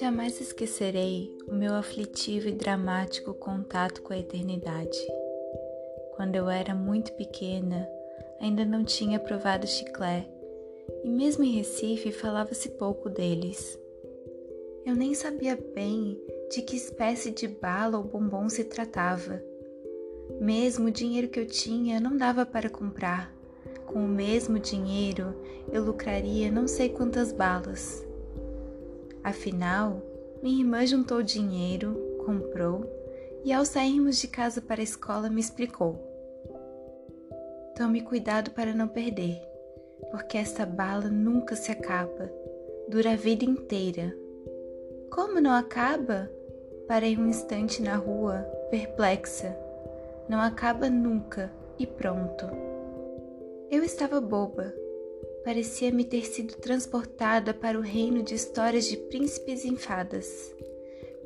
Jamais esquecerei o meu aflitivo e dramático contato com a eternidade. Quando eu era muito pequena, ainda não tinha provado chiclé, e mesmo em Recife falava-se pouco deles. Eu nem sabia bem de que espécie de bala ou bombom se tratava. Mesmo o dinheiro que eu tinha não dava para comprar. Com o mesmo dinheiro, eu lucraria não sei quantas balas. Afinal, minha irmã juntou dinheiro, comprou e, ao sairmos de casa para a escola, me explicou: Tome cuidado para não perder, porque essa bala nunca se acaba, dura a vida inteira. Como não acaba? Parei um instante na rua, perplexa. Não acaba nunca e pronto. Eu estava boba parecia-me ter sido transportada para o reino de histórias de príncipes e fadas.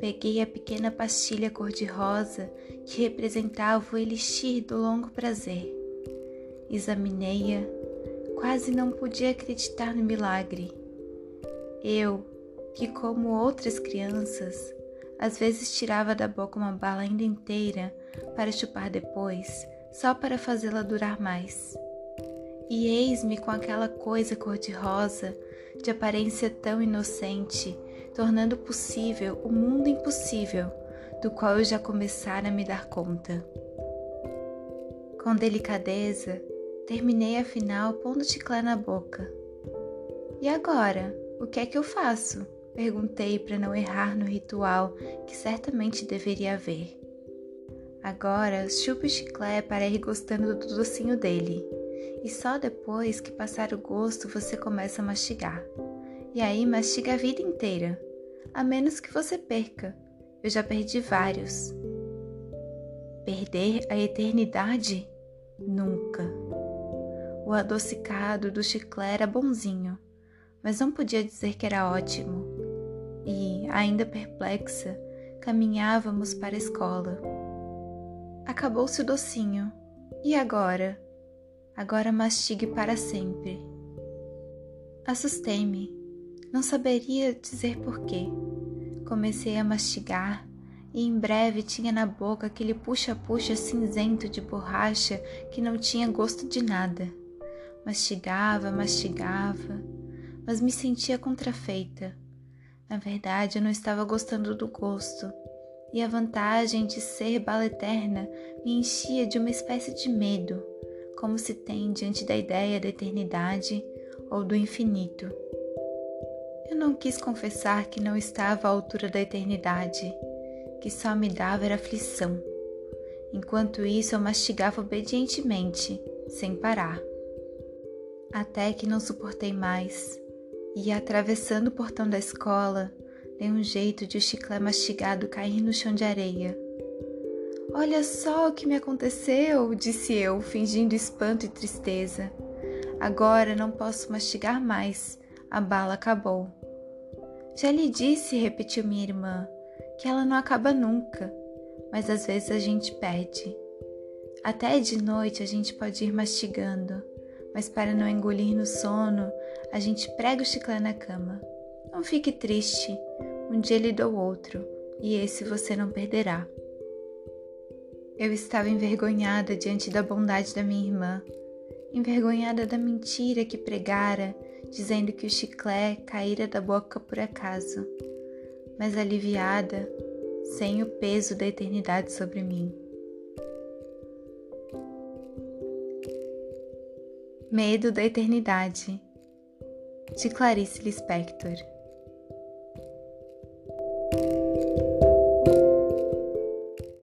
Peguei a pequena pastilha cor-de-rosa que representava o elixir do longo prazer. Examinei-a, quase não podia acreditar no milagre. Eu, que como outras crianças, às vezes tirava da boca uma bala ainda inteira para chupar depois, só para fazê-la durar mais. E eis-me com aquela coisa cor-de-rosa, de aparência tão inocente, tornando possível o mundo impossível, do qual eu já começara a me dar conta. Com delicadeza, terminei afinal pondo chiclé na boca. E agora, o que é que eu faço? Perguntei para não errar no ritual que certamente deveria haver. Agora, chupe o chiclé para ir gostando do docinho dele e só depois que passar o gosto você começa a mastigar. E aí mastiga a vida inteira, a menos que você perca. Eu já perdi vários. Perder a eternidade? Nunca. O adocicado do chiclete era bonzinho, mas não podia dizer que era ótimo. E, ainda perplexa, caminhávamos para a escola. Acabou-se o docinho. E agora? Agora mastigue para sempre. Assustei-me, não saberia dizer porquê. Comecei a mastigar e em breve tinha na boca aquele puxa-puxa cinzento de borracha que não tinha gosto de nada. Mastigava, mastigava, mas me sentia contrafeita. Na verdade, eu não estava gostando do gosto, e a vantagem de ser bala eterna me enchia de uma espécie de medo como se tem diante da ideia da eternidade ou do infinito. Eu não quis confessar que não estava à altura da eternidade, que só me dava era aflição. Enquanto isso, eu mastigava obedientemente, sem parar. Até que não suportei mais e, atravessando o portão da escola, dei um jeito de o chiclete mastigado cair no chão de areia Olha só o que me aconteceu, disse eu, fingindo espanto e tristeza. Agora não posso mastigar mais. A bala acabou. Já lhe disse, repetiu minha irmã, que ela não acaba nunca, mas às vezes a gente perde. Até de noite a gente pode ir mastigando, mas para não engolir no sono, a gente prega o chiclete na cama. Não fique triste, um dia lhe dou outro, e esse você não perderá. Eu estava envergonhada diante da bondade da minha irmã, envergonhada da mentira que pregara, dizendo que o chiclé caíra da boca por acaso, mas aliviada, sem o peso da eternidade sobre mim. Medo da Eternidade, de Clarice Lispector